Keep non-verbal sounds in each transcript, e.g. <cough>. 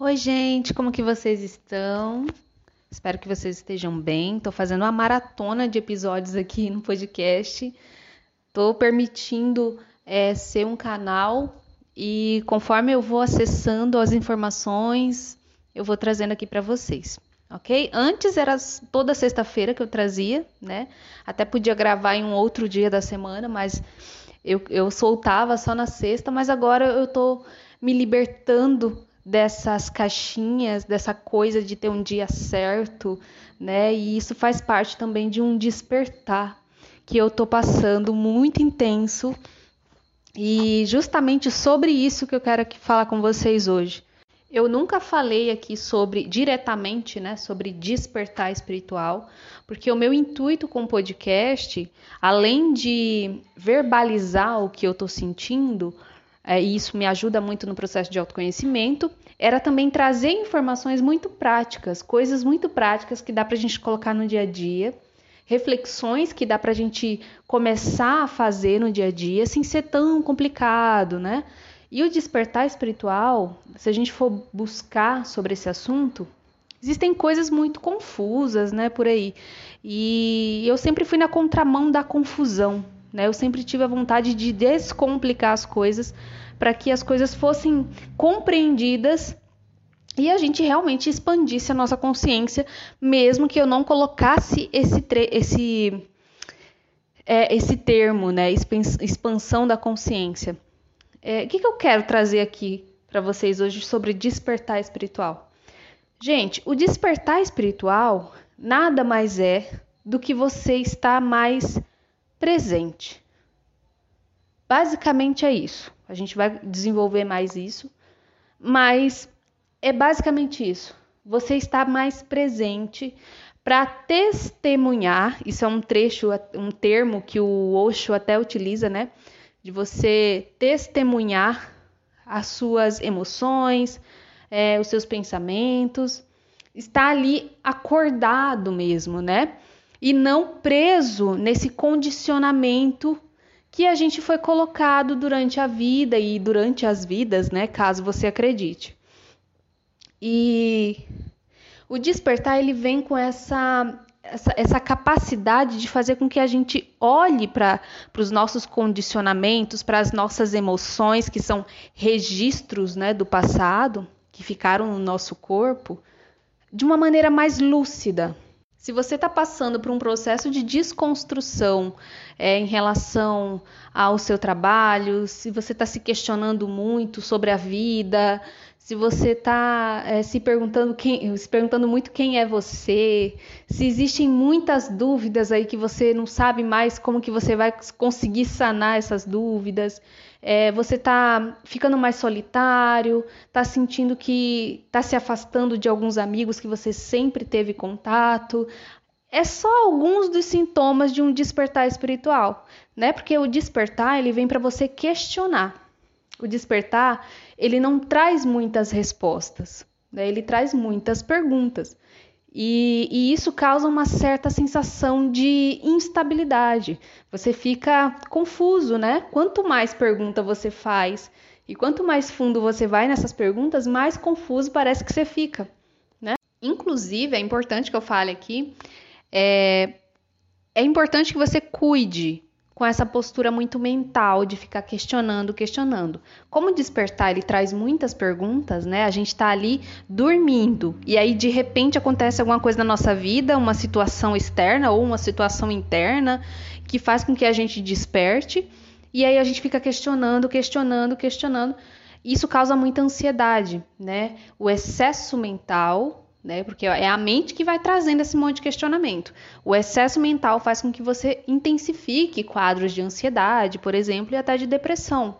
Oi, gente, como que vocês estão? Espero que vocês estejam bem. Estou fazendo uma maratona de episódios aqui no podcast. Estou permitindo é, ser um canal e conforme eu vou acessando as informações, eu vou trazendo aqui para vocês, ok? Antes era toda sexta-feira que eu trazia, né? Até podia gravar em um outro dia da semana, mas eu, eu soltava só na sexta, mas agora eu estou me libertando dessas caixinhas, dessa coisa de ter um dia certo, né? E isso faz parte também de um despertar que eu tô passando muito intenso. E justamente sobre isso que eu quero aqui falar com vocês hoje. Eu nunca falei aqui sobre diretamente, né, sobre despertar espiritual, porque o meu intuito com o podcast, além de verbalizar o que eu estou sentindo, é, e isso me ajuda muito no processo de autoconhecimento, era também trazer informações muito práticas, coisas muito práticas que dá para a gente colocar no dia a dia, reflexões que dá para a gente começar a fazer no dia a dia sem ser tão complicado, né? E o despertar espiritual, se a gente for buscar sobre esse assunto, existem coisas muito confusas, né, por aí. E eu sempre fui na contramão da confusão, né? Eu sempre tive a vontade de descomplicar as coisas para que as coisas fossem compreendidas e a gente realmente expandisse a nossa consciência, mesmo que eu não colocasse esse, esse, é, esse termo, né? Expansão da consciência. É, o que, que eu quero trazer aqui para vocês hoje sobre despertar espiritual? Gente, o despertar espiritual nada mais é do que você estar mais presente. Basicamente é isso. A gente vai desenvolver mais isso, mas é basicamente isso. Você está mais presente para testemunhar. Isso é um trecho, um termo que o Osho até utiliza, né? De você testemunhar as suas emoções, é, os seus pensamentos, está ali acordado mesmo, né? E não preso nesse condicionamento que a gente foi colocado durante a vida e durante as vidas, né, caso você acredite. E o despertar ele vem com essa essa, essa capacidade de fazer com que a gente olhe para os nossos condicionamentos, para as nossas emoções, que são registros né, do passado, que ficaram no nosso corpo, de uma maneira mais lúcida, se você está passando por um processo de desconstrução é, em relação ao seu trabalho, se você está se questionando muito sobre a vida, se você está é, se perguntando quem, se perguntando muito quem é você, se existem muitas dúvidas aí que você não sabe mais como que você vai conseguir sanar essas dúvidas, é, você está ficando mais solitário, está sentindo que está se afastando de alguns amigos que você sempre teve contato. É só alguns dos sintomas de um despertar espiritual, né? Porque o despertar ele vem para você questionar. O despertar ele não traz muitas respostas, né? ele traz muitas perguntas. E, e, isso causa uma certa sensação de instabilidade. Você fica confuso, né? Quanto mais pergunta você faz e quanto mais fundo você vai nessas perguntas, mais confuso parece que você fica, né? Inclusive, é importante que eu fale aqui, é, é importante que você cuide com essa postura muito mental de ficar questionando, questionando. Como despertar ele traz muitas perguntas, né? A gente está ali dormindo e aí de repente acontece alguma coisa na nossa vida, uma situação externa ou uma situação interna que faz com que a gente desperte e aí a gente fica questionando, questionando, questionando. Isso causa muita ansiedade, né? O excesso mental né? Porque é a mente que vai trazendo esse monte de questionamento. O excesso mental faz com que você intensifique quadros de ansiedade, por exemplo, e até de depressão.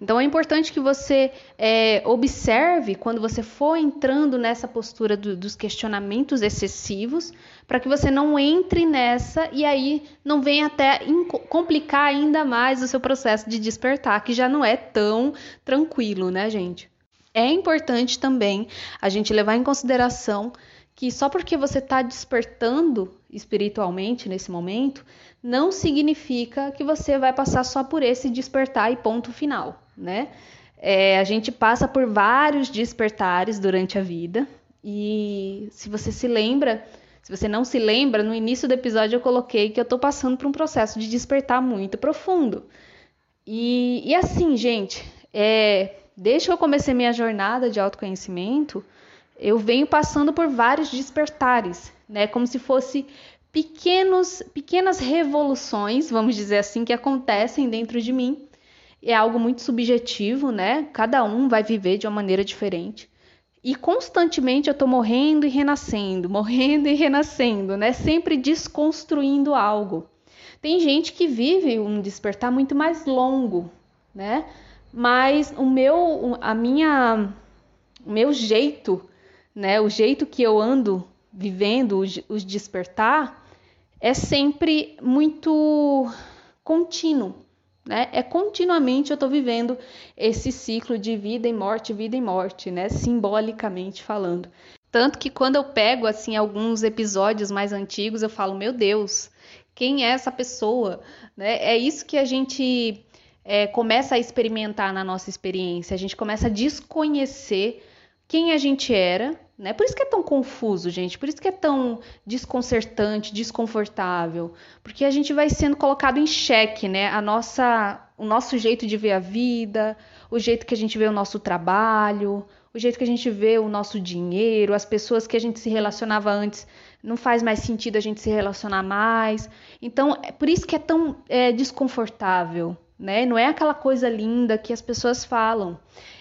Então é importante que você é, observe quando você for entrando nessa postura do, dos questionamentos excessivos, para que você não entre nessa e aí não venha até complicar ainda mais o seu processo de despertar, que já não é tão tranquilo, né, gente? É importante também a gente levar em consideração que só porque você está despertando espiritualmente nesse momento, não significa que você vai passar só por esse despertar e ponto final, né? É, a gente passa por vários despertares durante a vida. E se você se lembra, se você não se lembra, no início do episódio eu coloquei que eu estou passando por um processo de despertar muito profundo. E, e assim, gente, é, desde que eu comecei minha jornada de autoconhecimento, eu venho passando por vários despertares, né? Como se fosse pequenos, pequenas revoluções, vamos dizer assim, que acontecem dentro de mim. É algo muito subjetivo, né? Cada um vai viver de uma maneira diferente. E constantemente eu estou morrendo e renascendo, <laughs> morrendo e renascendo, né? Sempre desconstruindo algo. Tem gente que vive um despertar muito mais longo, né? Mas o meu, a minha, o meu jeito, né? O jeito que eu ando vivendo os despertar é sempre muito contínuo, né? É continuamente eu estou vivendo esse ciclo de vida e morte, vida e morte, né? Simbolicamente falando. Tanto que quando eu pego assim alguns episódios mais antigos, eu falo, meu Deus, quem é essa pessoa? Né? É isso que a gente é, começa a experimentar na nossa experiência. A gente começa a desconhecer quem a gente era né? Por isso que é tão confuso, gente. Por isso que é tão desconcertante, desconfortável, porque a gente vai sendo colocado em xeque, né? A nossa, o nosso jeito de ver a vida, o jeito que a gente vê o nosso trabalho, o jeito que a gente vê o nosso dinheiro, as pessoas que a gente se relacionava antes, não faz mais sentido a gente se relacionar mais. Então, é por isso que é tão é, desconfortável, né? Não é aquela coisa linda que as pessoas falam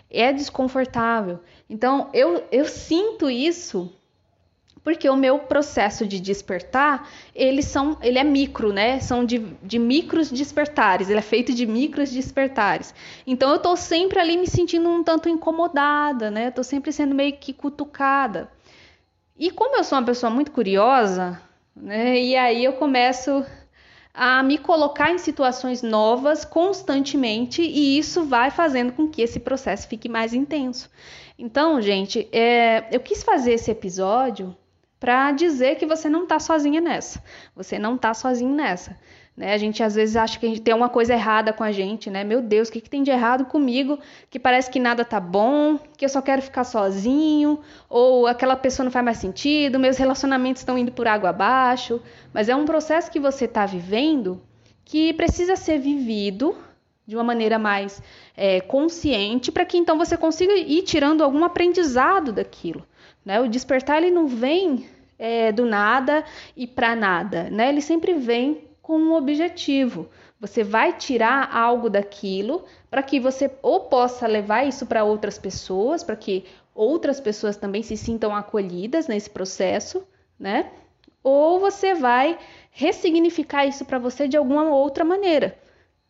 é desconfortável. Então, eu, eu sinto isso porque o meu processo de despertar, são, ele é micro, né? São de, de micros despertares, ele é feito de micros despertares. Então eu tô sempre ali me sentindo um tanto incomodada, né? Sempre sendo meio que cutucada. E como eu sou uma pessoa muito curiosa, né? E aí eu começo a me colocar em situações novas constantemente e isso vai fazendo com que esse processo fique mais intenso. Então, gente, é, eu quis fazer esse episódio para dizer que você não está sozinha nessa. Você não está sozinho nessa. Né? A gente às vezes acha que a gente tem uma coisa errada com a gente, né? Meu Deus, o que, que tem de errado comigo? Que parece que nada tá bom, que eu só quero ficar sozinho, ou aquela pessoa não faz mais sentido, meus relacionamentos estão indo por água abaixo. Mas é um processo que você está vivendo que precisa ser vivido de uma maneira mais é, consciente para que então você consiga ir tirando algum aprendizado daquilo. Né? O despertar ele não vem é, do nada e para nada, né? Ele sempre vem com um objetivo. Você vai tirar algo daquilo para que você ou possa levar isso para outras pessoas, para que outras pessoas também se sintam acolhidas nesse processo, né? Ou você vai ressignificar isso para você de alguma outra maneira,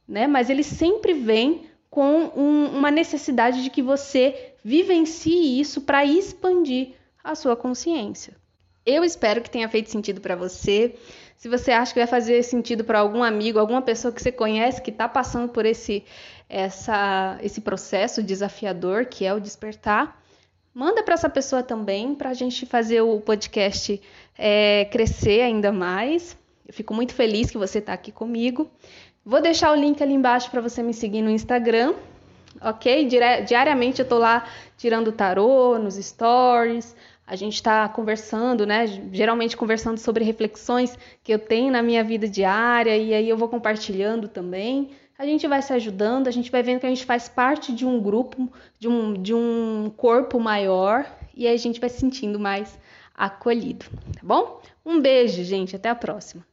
né? Mas ele sempre vem com um, uma necessidade de que você vivencie isso para expandir a sua consciência. Eu espero que tenha feito sentido para você. Se você acha que vai fazer sentido para algum amigo, alguma pessoa que você conhece que está passando por esse, essa, esse processo desafiador que é o despertar, manda para essa pessoa também, para a gente fazer o podcast é, crescer ainda mais. Eu fico muito feliz que você está aqui comigo. Vou deixar o link ali embaixo para você me seguir no Instagram, ok? Diariamente eu estou lá tirando tarô nos stories, a gente está conversando, né? Geralmente conversando sobre reflexões que eu tenho na minha vida diária e aí eu vou compartilhando também. A gente vai se ajudando, a gente vai vendo que a gente faz parte de um grupo, de um, de um corpo maior e aí a gente vai se sentindo mais acolhido, tá bom? Um beijo, gente, até a próxima.